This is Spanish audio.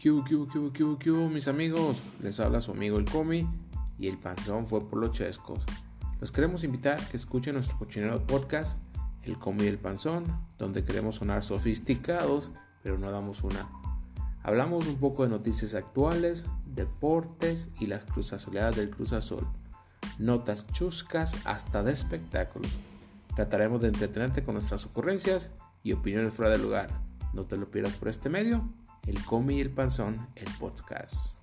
¿Qué hubo, qué hubo, qué hubo, qué hubo, mis amigos? Les habla su amigo el Comi y el panzón fue por los chescos. Los queremos invitar que escuchen nuestro cochinero podcast, El Comi y el Panzón, donde queremos sonar sofisticados, pero no damos una. Hablamos un poco de noticias actuales, deportes y las cruzazoleadas del Cruz Azul. Notas chuscas hasta de espectáculos. Trataremos de entretenerte con nuestras ocurrencias y opiniones fuera de lugar. No te lo pierdas por este medio. El Comi y el Panzón, el podcast.